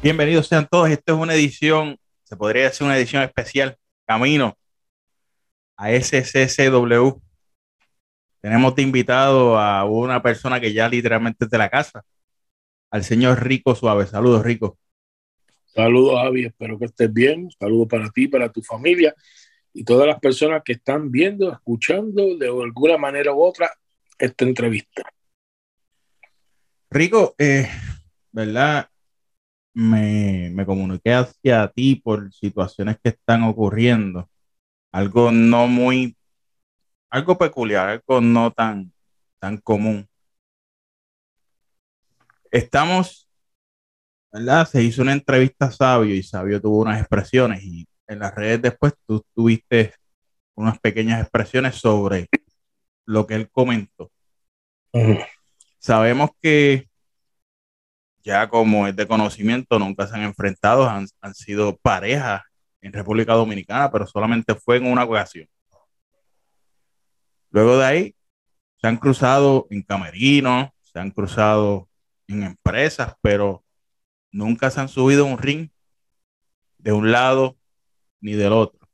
Bienvenidos sean todos. Esta es una edición, se podría decir una edición especial, camino a SCCW. Tenemos de invitado a una persona que ya literalmente es de la casa, al señor Rico Suave. Saludos, Rico. Saludos, Javi. Espero que estés bien. Saludos para ti, para tu familia y todas las personas que están viendo, escuchando de alguna manera u otra esta entrevista. Rico, eh, ¿verdad? Me, me comuniqué hacia ti por situaciones que están ocurriendo. Algo no muy, algo peculiar, algo no tan, tan común. Estamos, ¿verdad? Se hizo una entrevista a Sabio y Sabio tuvo unas expresiones y en las redes después tú tuviste unas pequeñas expresiones sobre lo que él comentó. Sabemos que ya como es de conocimiento, nunca se han enfrentado, han, han sido parejas en República Dominicana, pero solamente fue en una ocasión. Luego de ahí, se han cruzado en camerinos, se han cruzado en empresas, pero nunca se han subido un ring de un lado ni del otro.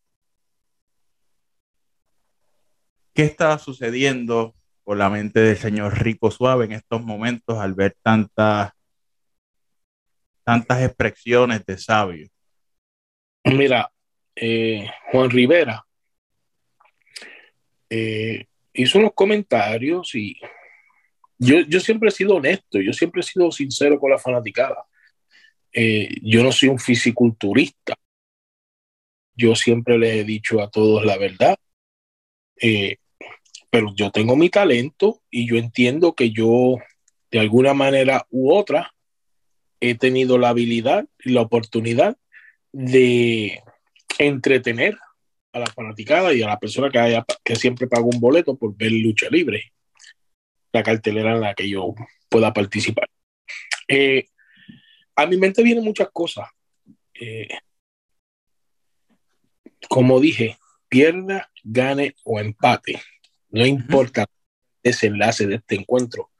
¿Qué estaba sucediendo por la mente del señor Rico Suave en estos momentos al ver tantas tantas expresiones de sabio? Mira, eh, Juan Rivera eh, hizo unos comentarios y yo, yo, siempre he sido honesto, yo siempre he sido sincero con la fanaticada. Eh, yo no soy un fisiculturista. Yo siempre le he dicho a todos la verdad. Eh, pero yo tengo mi talento y yo entiendo que yo, de alguna manera u otra, he tenido la habilidad y la oportunidad de entretener a la fanaticada y a la persona que, haya, que siempre paga un boleto por ver lucha libre, la cartelera en la que yo pueda participar. Eh, a mi mente vienen muchas cosas. Eh, como dije, pierda, gane o empate. No importa el desenlace de este encuentro.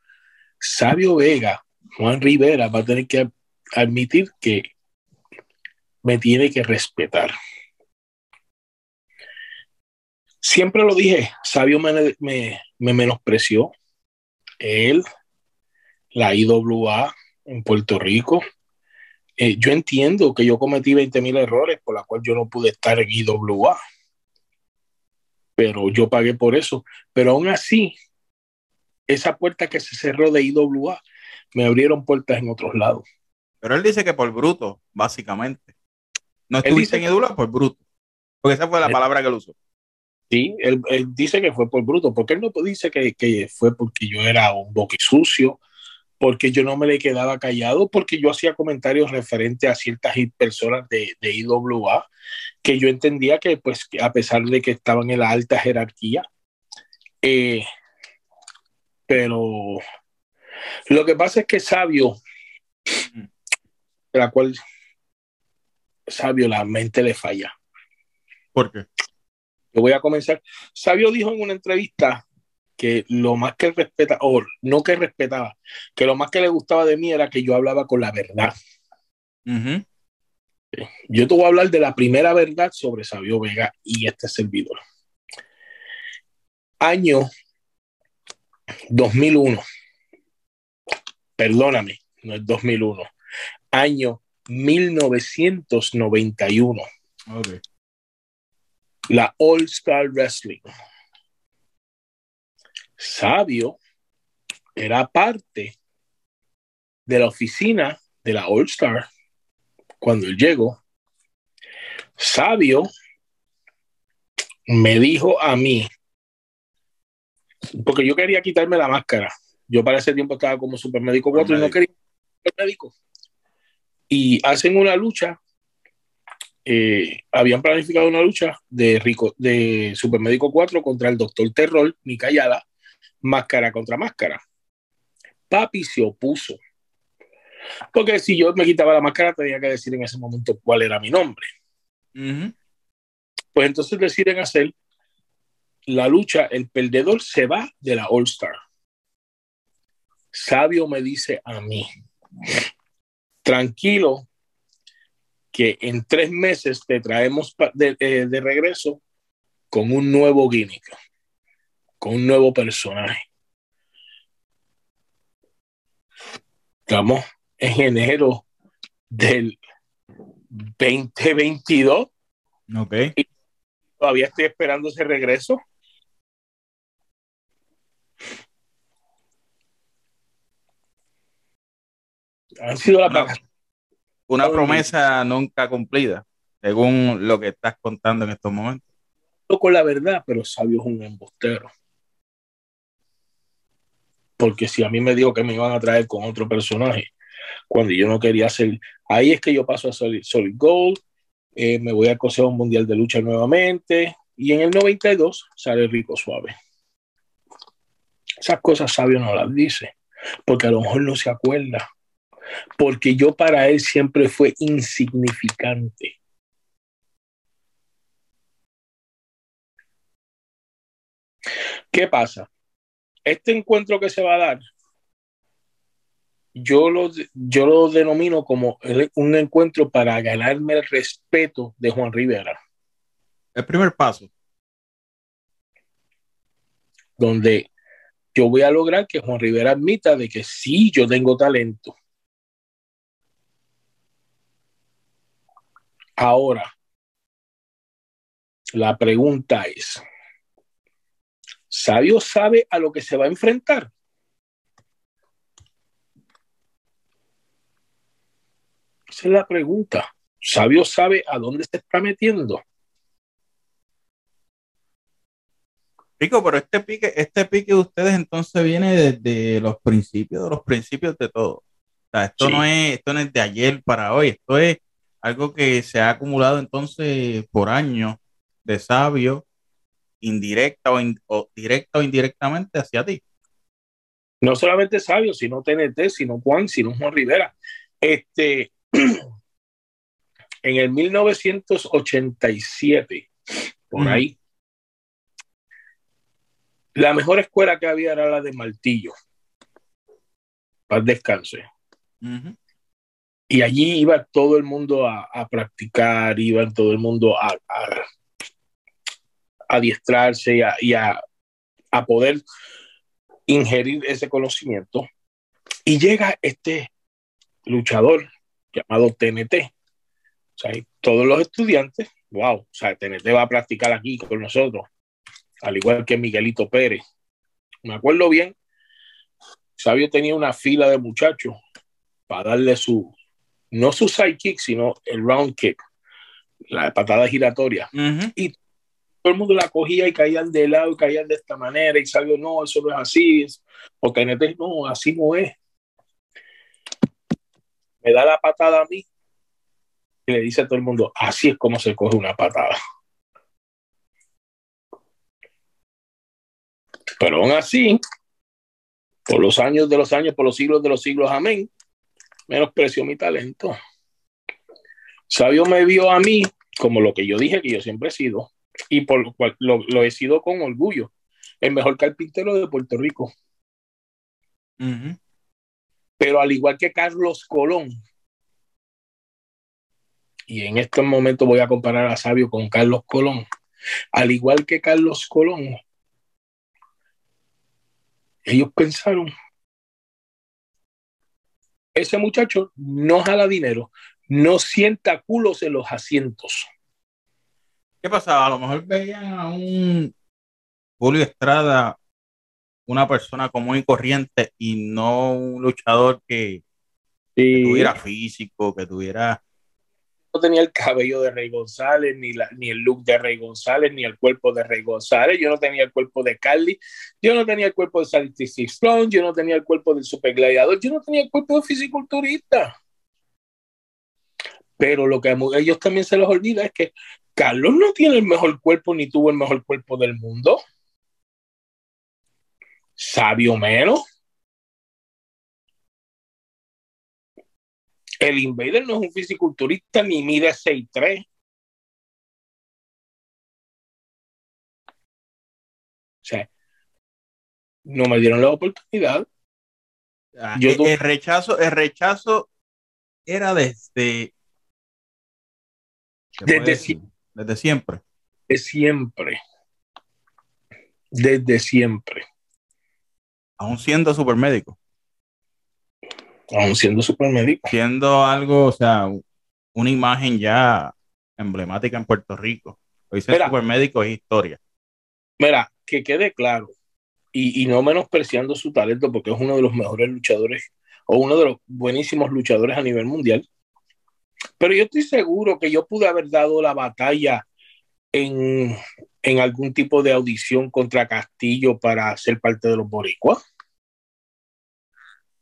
Sabio Vega, Juan Rivera va a tener que admitir que me tiene que respetar. Siempre lo dije, Sabio me, me, me menospreció. Él, la IWA en Puerto Rico. Eh, yo entiendo que yo cometí 20 mil errores por la cual yo no pude estar en IWA. Pero yo pagué por eso. Pero aún así, esa puerta que se cerró de IWA me abrieron puertas en otros lados. Pero él dice que por bruto, básicamente. No estuviste en IWA por bruto. Porque esa fue la él, palabra que él usó. Sí, él, él, dice que fue por bruto, porque él no dice que, que fue porque yo era un boqui sucio, porque yo no me le quedaba callado, porque yo hacía comentarios referentes a ciertas personas de, de, IWA, que yo entendía que, pues, a pesar de que estaban en la alta jerarquía, eh, pero lo que pasa es que Sabio, la cual Sabio la mente le falla. ¿Por qué? Yo voy a comenzar. Sabio dijo en una entrevista que lo más que respeta, o no que respetaba, que lo más que le gustaba de mí era que yo hablaba con la verdad. Uh -huh. Yo te voy a hablar de la primera verdad sobre Sabio Vega y este servidor. Año 2001. Perdóname, no es 2001. Año 1991. Okay. La All Star Wrestling. Sabio era parte de la oficina de la All Star cuando él llegó. Sabio me dijo a mí, porque yo quería quitarme la máscara. Yo para ese tiempo estaba como supermédico 4 y no quería médico. Y hacen una lucha. Eh, habían planificado una lucha de Rico, de Supermédico 4 contra el Doctor Terror, Mikayala, máscara contra máscara. Papi se opuso. Porque si yo me quitaba la máscara, tenía que decir en ese momento cuál era mi nombre. Uh -huh. Pues entonces deciden hacer la lucha, el perdedor se va de la All Star. Sabio me dice a mí, tranquilo, que en tres meses te traemos de, eh, de regreso con un nuevo gimmick, con un nuevo personaje. Estamos en enero del 2022. Ok. Y todavía estoy esperando ese regreso. Han sido la Una, una promesa nunca cumplida, según lo que estás contando en estos momentos. con la verdad, pero Sabio es un embustero. Porque si a mí me dijo que me iban a traer con otro personaje, cuando yo no quería hacer, ahí es que yo paso a Solid, Solid Gold, eh, me voy al Consejo Mundial de Lucha nuevamente, y en el 92 sale Rico Suave. Esas cosas Sabio no las dice, porque a lo mejor no se acuerda, porque yo para él siempre fue insignificante. ¿Qué pasa? Este encuentro que se va a dar, yo lo, yo lo denomino como un encuentro para ganarme el respeto de Juan Rivera. El primer paso. Donde yo voy a lograr que Juan Rivera admita de que sí, yo tengo talento. Ahora, la pregunta es, ¿Sabio sabe a lo que se va a enfrentar? Esa es la pregunta. ¿Sabio sabe a dónde se está metiendo? Pico, pero este pique, este pique de ustedes entonces viene desde los principios de los principios de todo. O sea, esto, sí. no es, esto no es de ayer para hoy, esto es algo que se ha acumulado entonces por años de sabio indirecta o, in, o, directa o indirectamente hacia ti. No solamente Sabio, sino TNT, sino Juan, sino Juan Rivera. Este, en el 1987, por mm. ahí, la mejor escuela que había era la de Martillo. Paz descanse. Uh -huh. Y allí iba todo el mundo a, practicar, iba todo el mundo a, adiestrarse y, a, poder ingerir ese conocimiento. Y llega este luchador llamado TNT. O sea, todos los estudiantes, wow, o sea, TNT va a practicar aquí con nosotros, al igual que Miguelito Pérez. Me acuerdo bien, Sabio tenía una fila de muchachos para darle su, no su side kick, sino el round kick, la patada giratoria. Uh -huh. Y todo el mundo la cogía y caían de lado y caían de esta manera y sabio, no, eso no es así, o TNT, no, así no es. Me da la patada a mí y le dice a todo el mundo, así es como se coge una patada. Pero aún así, por los años de los años, por los siglos de los siglos, amén, menospreció mi talento. Sabio me vio a mí como lo que yo dije que yo siempre he sido, y por lo cual lo, lo he sido con orgullo, el mejor carpintero de Puerto Rico. Uh -huh. Pero al igual que Carlos Colón, y en este momento voy a comparar a Sabio con Carlos Colón, al igual que Carlos Colón, ellos pensaron, ese muchacho no jala dinero, no sienta culos en los asientos. ¿Qué pasaba? A lo mejor veían a un Julio Estrada, una persona común y corriente, y no un luchador que, sí. que tuviera físico, que tuviera no tenía el cabello de Rey González, ni, la, ni el look de Rey González, ni el cuerpo de Rey González. Yo no tenía el cuerpo de Carly, yo no tenía el cuerpo de Sally Strong, yo no tenía el cuerpo del Super Gladiador, yo no tenía el cuerpo de fisiculturista. Pero lo que a ellos también se les olvida es que Carlos no tiene el mejor cuerpo ni tuvo el mejor cuerpo del mundo. Sabio menos. El Invader no es un fisiculturista ni mide 6'3. O sea, no me dieron la oportunidad. Ah, Yo el, el, rechazo, el rechazo era desde Desde, desde siempre. De siempre. Desde siempre. Aún siendo supermédico. Aún siendo supermédico. Siendo algo, o sea, una imagen ya emblemática en Puerto Rico. Hoy ser supermédico es historia. Mira, que quede claro, y, y, no menospreciando su talento, porque es uno de los mejores luchadores o uno de los buenísimos luchadores a nivel mundial. Pero yo estoy seguro que yo pude haber dado la batalla en, en algún tipo de audición contra Castillo para ser parte de los boricuas.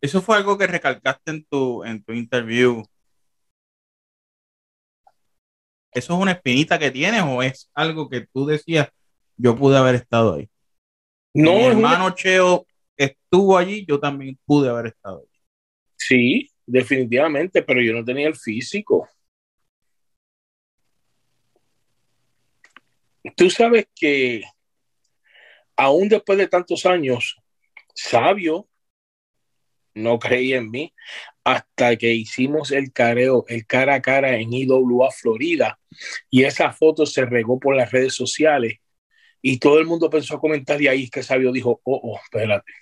Eso fue algo que recalcaste en tu, en tu interview. ¿Eso es una espinita que tienes o es algo que tú decías, yo pude haber estado ahí? No, Mi hermano Cheo estuvo allí, yo también pude haber estado allí. Sí, definitivamente, pero yo no tenía el físico. Tú sabes que aún después de tantos años, Sabio no creía en mí hasta que hicimos el careo, el cara a cara en IWA Florida y esa foto se regó por las redes sociales y todo el mundo pensó a comentar y ahí es que Sabio dijo, oh, oh, espérate.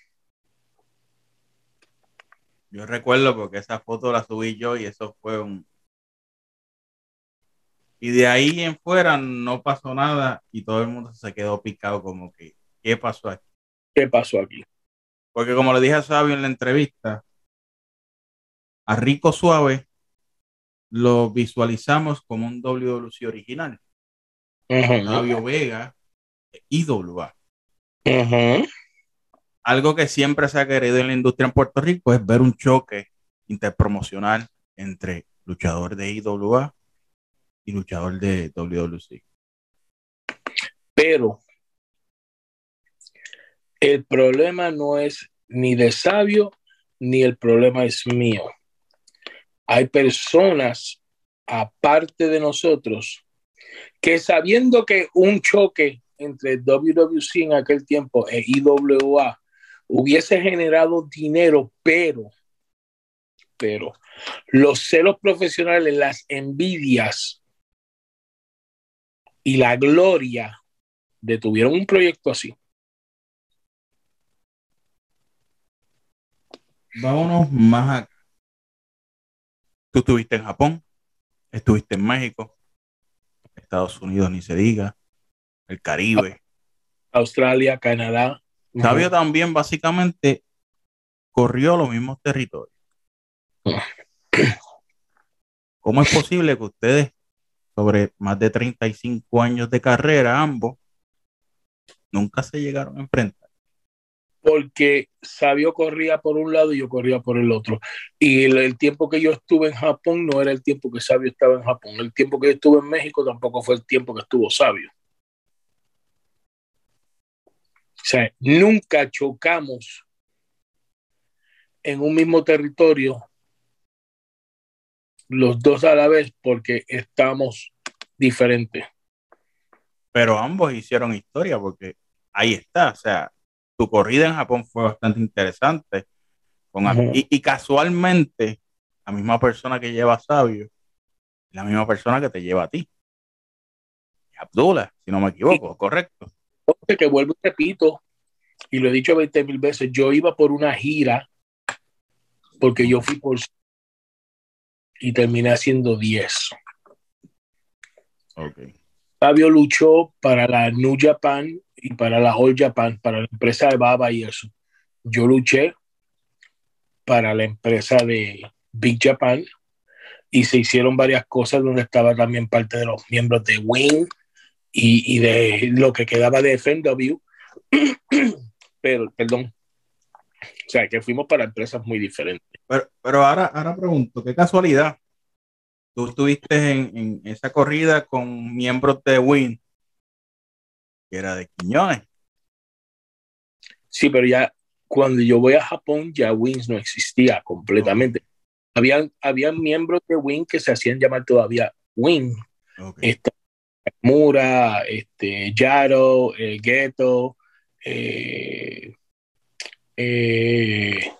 Yo recuerdo porque esa foto la subí yo y eso fue un... Y de ahí en fuera no pasó nada y todo el mundo se quedó picado como que, ¿qué pasó aquí? ¿Qué pasó aquí? Porque como le dije a Sabio en la entrevista, a Rico Suave lo visualizamos como un WWC original. Sabio Vega, IWA. Algo que siempre se ha querido en la industria en Puerto Rico es ver un choque interpromocional entre luchador de IWA y luchador de WWC. Pero el problema no es ni de sabio, ni el problema es mío. Hay personas aparte de nosotros que sabiendo que un choque entre WWC en aquel tiempo e IWA hubiese generado dinero, pero, pero los celos profesionales, las envidias y la gloria detuvieron un proyecto así. Vámonos más acá. Tú estuviste en Japón, estuviste en México, Estados Unidos ni se diga, el Caribe. Australia, Canadá. Sabio también básicamente corrió los mismos territorios. ¿Cómo es posible que ustedes, sobre más de 35 años de carrera, ambos, nunca se llegaron a enfrentar? Porque Sabio corría por un lado y yo corría por el otro. Y el, tiempo que yo estuve en Japón no era el tiempo que Sabio estaba en Japón. El tiempo que yo estuve en México tampoco fue el tiempo que estuvo Sabio. O sea, nunca chocamos en un mismo territorio los dos a la vez porque estamos diferentes. Pero ambos hicieron historia porque ahí está, o sea, tu corrida en Japón fue bastante interesante. Con, y, casualmente, la misma persona que lleva a Sabio, la misma persona que te lleva a ti. Abdullah, si no me equivoco, correcto que vuelvo y repito, y lo he dicho 20 mil veces, yo iba por una gira porque yo fui por y terminé haciendo 10. Okay. Fabio luchó para la New Japan y para la All Japan, para la empresa de Baba y eso. Yo luché para la empresa de Big Japan y se hicieron varias cosas donde estaba también parte de los miembros de Wing y, de lo que quedaba de FNW, pero, perdón, o sea, que fuimos para empresas muy diferentes. Pero, pero ahora, ahora pregunto, qué casualidad, tú estuviste en, en esa corrida con miembros de WIN, que era de Quiñones. Sí, pero ya cuando yo voy a Japón, ya Wins no existía completamente. Habían, habían miembros de Win que se hacían llamar todavía Win. Okay. Mura, este, Yaro, el Ghetto, eh, eh,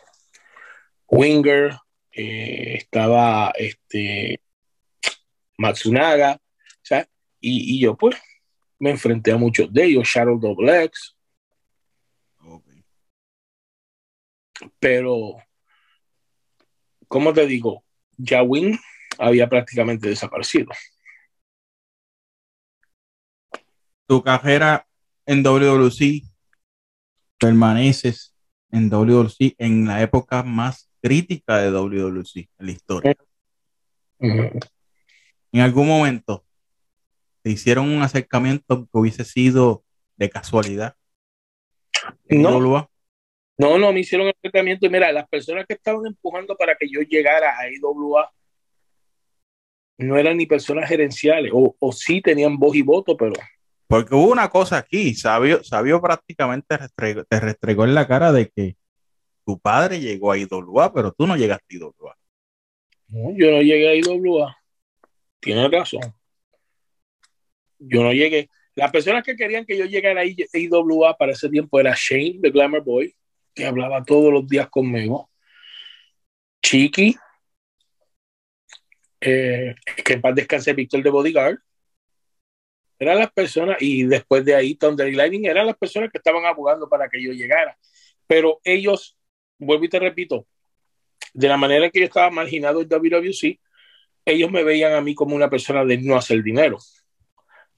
Winger, eh, estaba este, Matsunaga. O Y, y yo, pues, me enfrenté a muchos de ellos, Shadow Double X. Okay. Pero, ¿cómo te digo? Yawin había prácticamente desaparecido. Tu carrera en WWC permaneces en WWC en la época más crítica de WWC en la historia. Uh -huh. En algún momento te hicieron un acercamiento que hubiese sido de casualidad. No. No, no, me hicieron el acercamiento y mira, las personas que estaban empujando para que yo llegara a IWA no eran ni personas gerenciales, o, o sí tenían voz y voto, pero Porque hubo una cosa aquí, Sabio, Sabio prácticamente te restregó en la cara de que tu padre llegó a IWA, pero tú no llegaste a IWA. no, yo no llegué a IWA. Tienes razón. Yo no llegué. Las personas que querían que yo llegara a IWA para ese tiempo era Shane, de Glamour Boy, que hablaba todos los días conmigo. Chiqui, eh, que en paz descanse Víctor de Bodyguard. Eran las personas, y después de ahí Thunder y Lightning, eran las personas que estaban abogando para que yo llegara. Pero ellos, vuelvo y te repito, de la manera en que yo estaba marginado en WWC, ellos me veían a mí como una persona de no hacer dinero.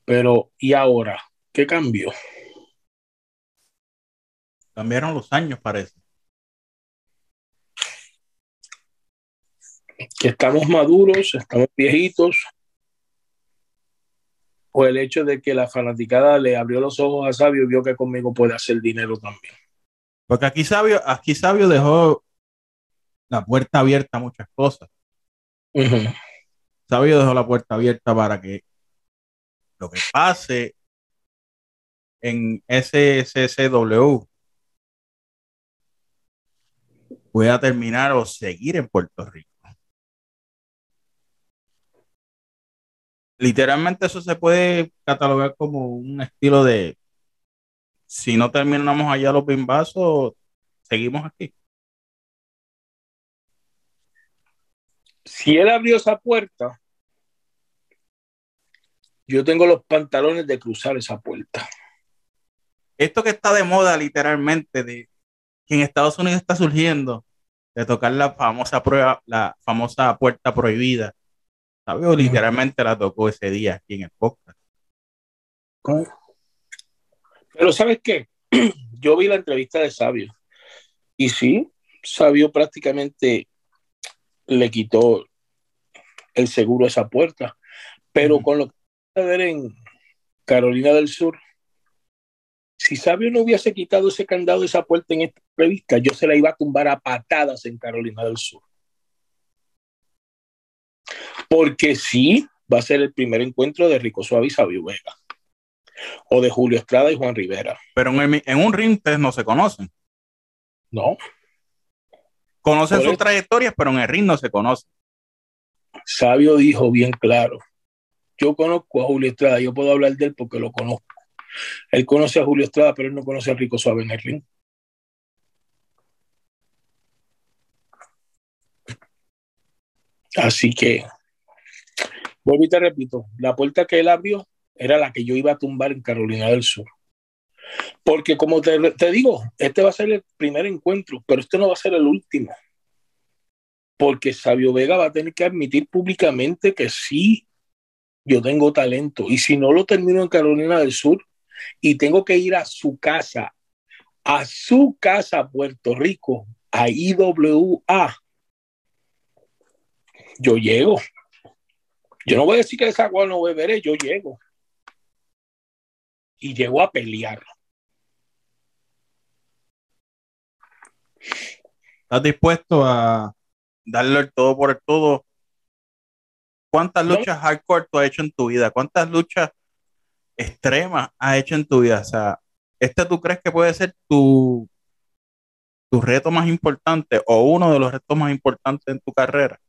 Pero, ¿y ahora? ¿Qué cambió? Cambiaron los años, parece. Que estamos maduros, estamos viejitos, o el hecho de que la fanaticada le abrió los ojos a Sabio y vio que conmigo puede hacer dinero también. Porque aquí Sabio, aquí Sabio dejó la puerta abierta a muchas cosas. Sabio dejó la puerta abierta para que lo que pase en SSCW pueda terminar o seguir en Puerto Rico. Literalmente eso se puede catalogar como un estilo de si no terminamos allá los bimbazos, seguimos aquí. Si él abrió esa puerta, yo tengo los pantalones de cruzar esa puerta. Esto que está de moda literalmente, de que en Estados Unidos está surgiendo, de tocar la famosa prueba, la famosa puerta prohibida. Sabio literalmente la tocó ese día aquí en el podcast. Pero ¿sabes qué? Yo vi la entrevista de Sabio y sí, Sabio prácticamente le quitó el seguro a esa puerta, pero con lo que ver en Carolina del Sur, si Sabio no hubiese quitado ese candado esa puerta en esta entrevista, yo se la iba a tumbar a patadas en Carolina del Sur. Porque sí, va a ser el primer encuentro de Rico Suave y Sabio Vega. O de Julio Estrada y Juan Rivera. Pero en, el- en un ring ustedes no se conocen. No, Conocen Por sus eso. trayectorias, pero en el ring no se conocen. Sabio dijo bien claro. Yo conozco a Julio Estrada, yo puedo hablar de él porque lo conozco. Él conoce a Julio Estrada, pero él no conoce a Rico Suave en el ring. Así que, vuelvo y te repito, la puerta que él abrió era la que yo iba a tumbar en Carolina del Sur. Porque como te, te digo, este va a ser el primer encuentro, pero este no va a ser el último. Porque Sabio Vega va a tener que admitir públicamente que sí, yo tengo talento. Y si no lo termino en Carolina del Sur y tengo que ir a su casa, a su casa, Puerto Rico, a IWA, yo llego. Yo no voy a decir que esa agua no beberé, yo llego. Y llego a pelear. ¿Estás dispuesto a darle el todo por el todo? ¿Cuántas luchas hardcore tú has hecho en tu vida? ¿Cuántas luchas extremas has hecho en tu vida? O sea, ¿este tú crees que puede ser tu, tu reto más importante o uno de los retos más importantes en tu carrera?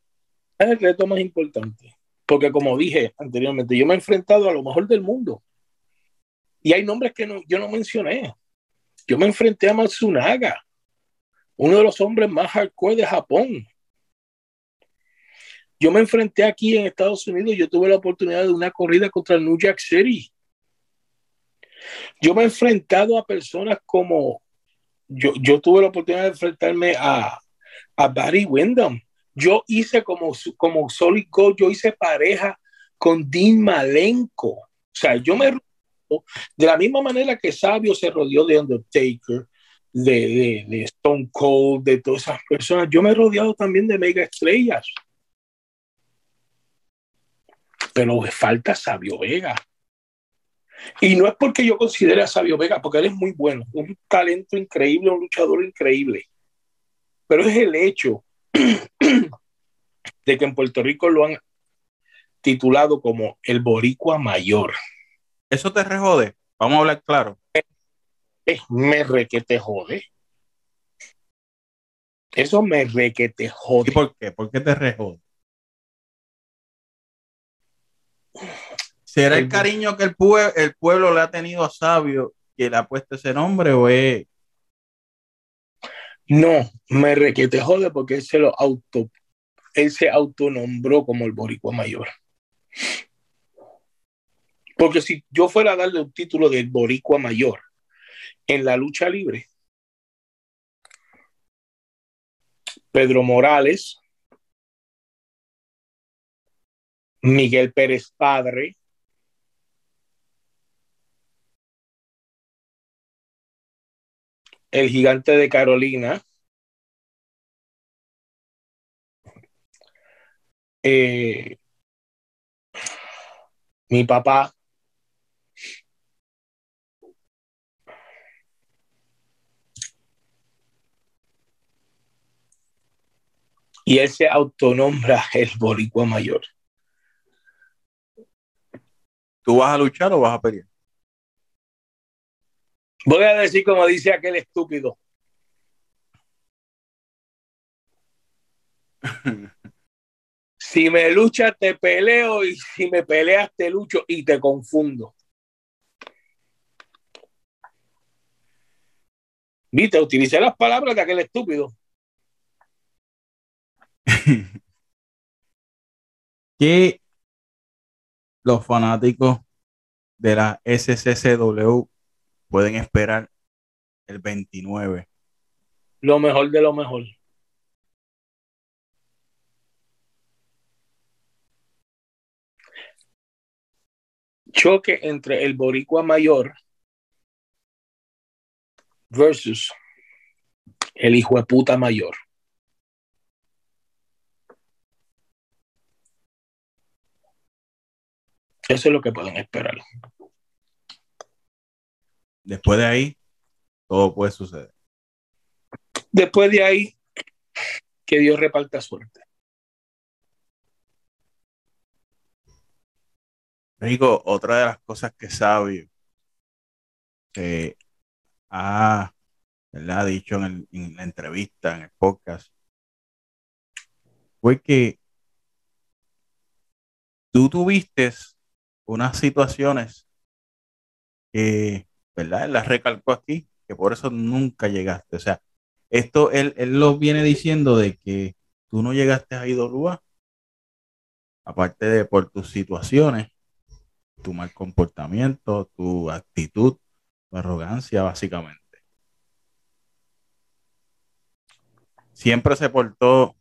Es el reto más importante. Porque como dije anteriormente, yo me he enfrentado a lo mejor del mundo. Y hay nombres que no, yo no mencioné. Yo me enfrenté a Matsunaga, uno de los hombres más hardcore de Japón. Yo me enfrenté aquí en Estados Unidos, yo tuve la oportunidad de una corrida contra el New Jack City. Yo me he enfrentado a personas como, yo, yo tuve la oportunidad de enfrentarme a, a Barry Windham. Yo hice como, como Solid Gold, yo hice pareja con Dean Malenko. O sea, yo me de la misma manera que Sabio se rodeó de Undertaker, de, de, Stone Cold, de todas esas personas, yo me he rodeado también de mega estrellas. Pero falta Sabio Vega. Y no es porque yo considere a Sabio Vega, porque él es muy bueno, un talento increíble, un luchador increíble. Pero es el hecho de que en Puerto Rico lo han titulado como el Boricua Mayor. ¿Eso te rejode? Vamos a hablar claro. Eh, me re que te jode. Eso me re que te jode. ¿Y por qué? ¿Por qué te rejode? ¿Será el, cariño que el, el, pueblo le ha tenido a Sabio que le ha puesto ese nombre o es? No, me re que te jode porque él se lo auto, él se autonombró como el boricua mayor. Porque si yo fuera a darle un título de boricua mayor en la lucha libre, Pedro Morales, Miguel Pérez Padre, el gigante de Carolina, eh, mi papá, y él se autonombra el boricua mayor. ¿Tú vas a luchar o vas a pelear? Voy a decir como dice aquel estúpido. si me luchas, te peleo y si me peleas, te lucho y te confundo. Viste, utilicé las palabras de aquel estúpido. ¿Qué los fanáticos de la SCCW pueden esperar el 29? Lo mejor de lo mejor. Choque entre el boricua mayor versus el hijo de puta mayor. Eso es lo que pueden esperar. Después de ahí, todo puede suceder. Después de ahí, que Dios reparta suerte. Rico, otra de las cosas que Sabio ha, ha dicho en, en, la entrevista, en el podcast, fue que tú tuviste unas situaciones que, ¿verdad? Él las recalcó aquí, que por eso nunca llegaste. O sea, esto él, él lo viene diciendo de que tú no llegaste a Idolúa, aparte de por tus situaciones, tu mal comportamiento, tu actitud, tu arrogancia, básicamente. Siempre se portó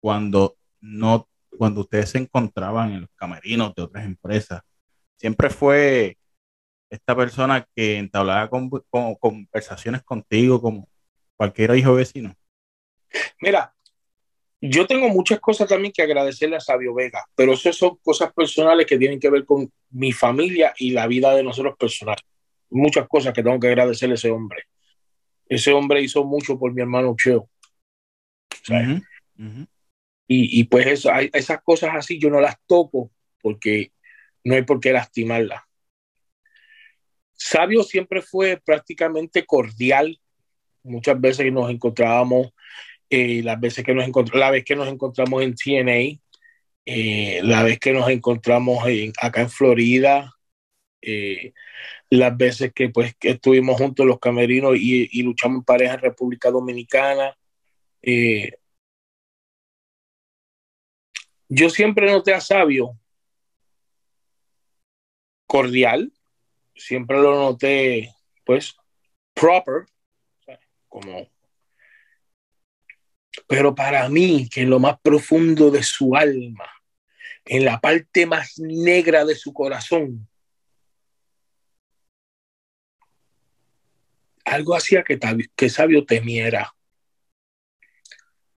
cuando no cuando ustedes se encontraban en los camerinos de otras empresas, siempre fue esta persona que entablaba con, conversaciones contigo como cualquier hijo vecino? Mira, yo tengo muchas cosas también que agradecerle a Sabio Vega, pero eso son cosas personales que tienen que ver con mi familia y la vida de nosotros personal. Muchas cosas que tengo que agradecerle a ese hombre. Ese hombre hizo mucho por mi hermano Cheo. Y, pues eso, hay, esas cosas así yo no las toco porque no hay por qué lastimarlas. Sabio siempre fue prácticamente cordial. Muchas veces nos encontrábamos, eh, las veces que nos la vez que nos encontramos en TNA, eh, la vez que nos encontramos en, acá en Florida, eh, las veces que pues estuvimos juntos los camerinos y, y luchamos en pareja en República Dominicana yo siempre noté a Sabio cordial, siempre lo noté, pues, proper, como... Pero para mí, que en lo más profundo de su alma, en la parte más negra de su corazón, algo hacía que, que Sabio temiera.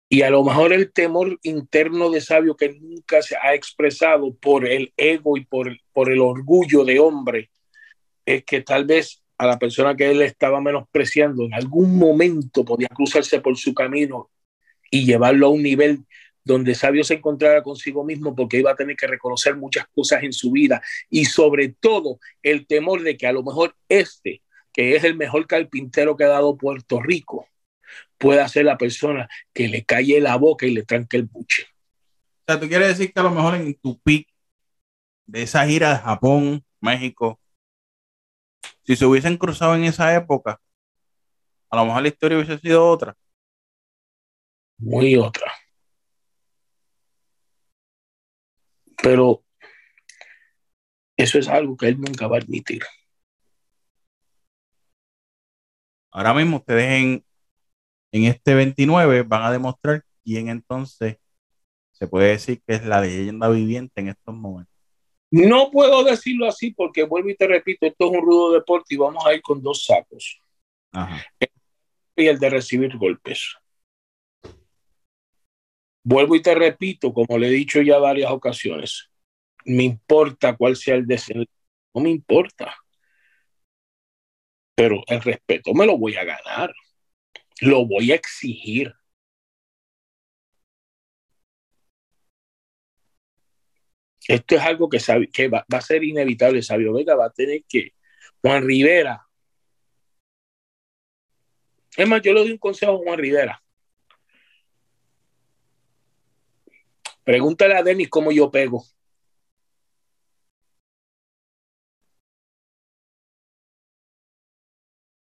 Y a lo mejor el temor interno de Sabio que nunca se ha expresado por el ego y por, por el orgullo de hombre, es que tal vez a la persona que él estaba menospreciando en algún momento podía cruzarse por su camino y llevarlo a un nivel donde Sabio se encontrara consigo mismo porque iba a tener que reconocer muchas cosas en su vida y sobre todo el temor de que a lo mejor este, que es el mejor carpintero que ha dado Puerto Rico, pueda ser la persona que le calle la boca y le tranque el buche. O sea, tú quieres decir que a lo mejor en tu pick de esa gira de Japón, México, si se hubiesen cruzado en esa época, a lo mejor la historia hubiese sido otra. Muy otra. Pero eso es algo que él nunca va a admitir. Ahora mismo ustedes en, en este 29 van a demostrar quién entonces se puede decir que es la leyenda viviente en estos momentos. No puedo decirlo así porque vuelvo y te repito, esto es un rudo deporte y vamos a ir con dos sacos. Y el de recibir golpes. Vuelvo y te repito, como le he dicho ya varias ocasiones, me importa cuál sea el desenlace, no me importa. Pero el respeto me lo voy a ganar, lo voy a exigir. Esto es algo que, que va, a ser inevitable. Sabio Vega va a tener que, Juan Rivera. Es más, yo le doy un consejo a Juan Rivera. Pregúntale a Denis cómo yo pego.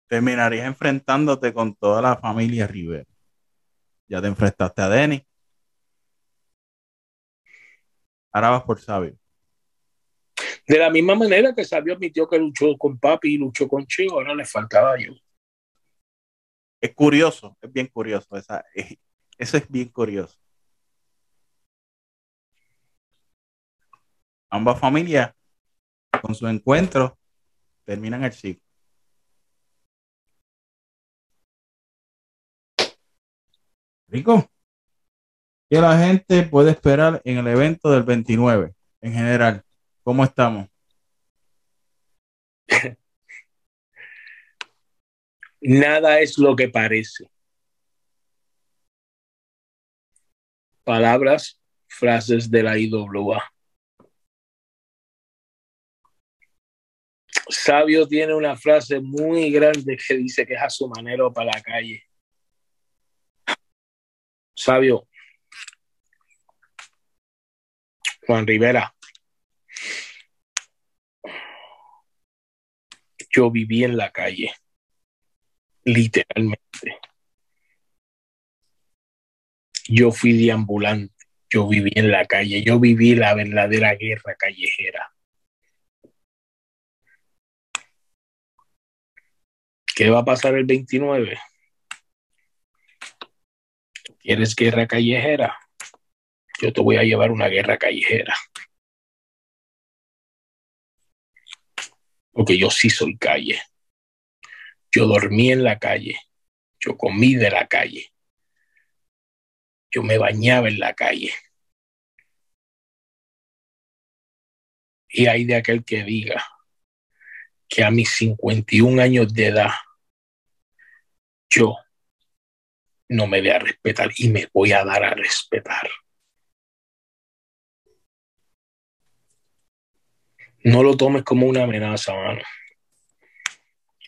Terminarías enfrentándote con toda la familia Rivera. Ya te enfrentaste a Denis Ahora vas por Sabio. De la misma manera que Sabio admitió que luchó con Papi y luchó con Chico, ahora le faltaba yo. Es curioso, es bien curioso. Esa, eso es bien curioso. Ambas familias, con su encuentro, terminan el ciclo. Rico que la gente puede esperar en el evento del 29 en general? ¿Cómo estamos? Nada es lo que parece. Palabras, frases de la IWA. Sabio tiene una frase muy grande que dice que es a su manera para la calle. Sabio, Juan Rivera. Yo viví en la calle, literalmente. Yo fui deambulante, yo viví en la calle, yo viví la verdadera guerra callejera. ¿Qué va a pasar el 29? ¿Quieres guerra callejera? Yo te voy a llevar una guerra callejera. Porque yo sí soy calle. Yo dormí en la calle. Yo comí de la calle. Yo me bañaba en la calle. Y hay de aquel que diga que a mis 51 años de edad yo no me voy a respetar y me voy a dar a respetar. No lo tomes como una amenaza, mano.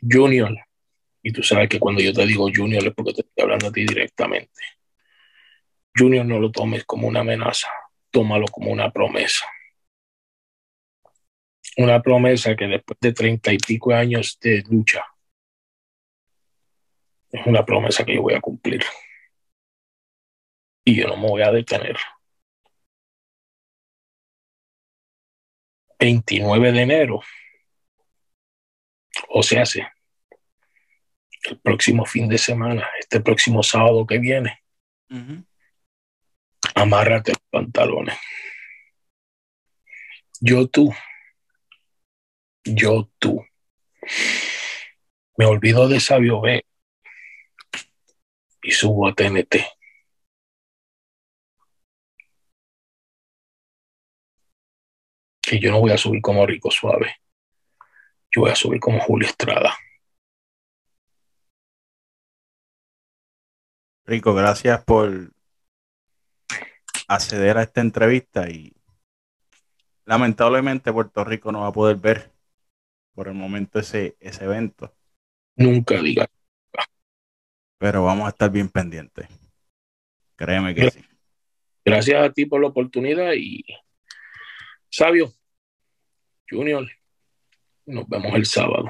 Junior, y tú sabes que cuando yo te digo Junior es porque te estoy hablando a ti directamente. Junior, no lo tomes como una amenaza, tómalo como una promesa. Una promesa que después de treinta y pico años de lucha, es una promesa que yo voy a cumplir. Y yo no me voy a detener. 29 de enero, o se hace el próximo fin de semana, este próximo sábado que viene, amárrate los pantalones. Yo tú, yo tú. Me olvido de Sabio B y subo a TNT. Que yo no voy a subir como Rico Suave. Yo voy a subir como Julio Estrada. Rico, gracias por acceder a esta entrevista y lamentablemente Puerto Rico no va a poder ver por el momento ese, ese evento. Nunca diga. Pero vamos a estar bien pendientes. Créeme que sí. Gracias a ti por la oportunidad y Sabio, Junior, nos vemos el sábado.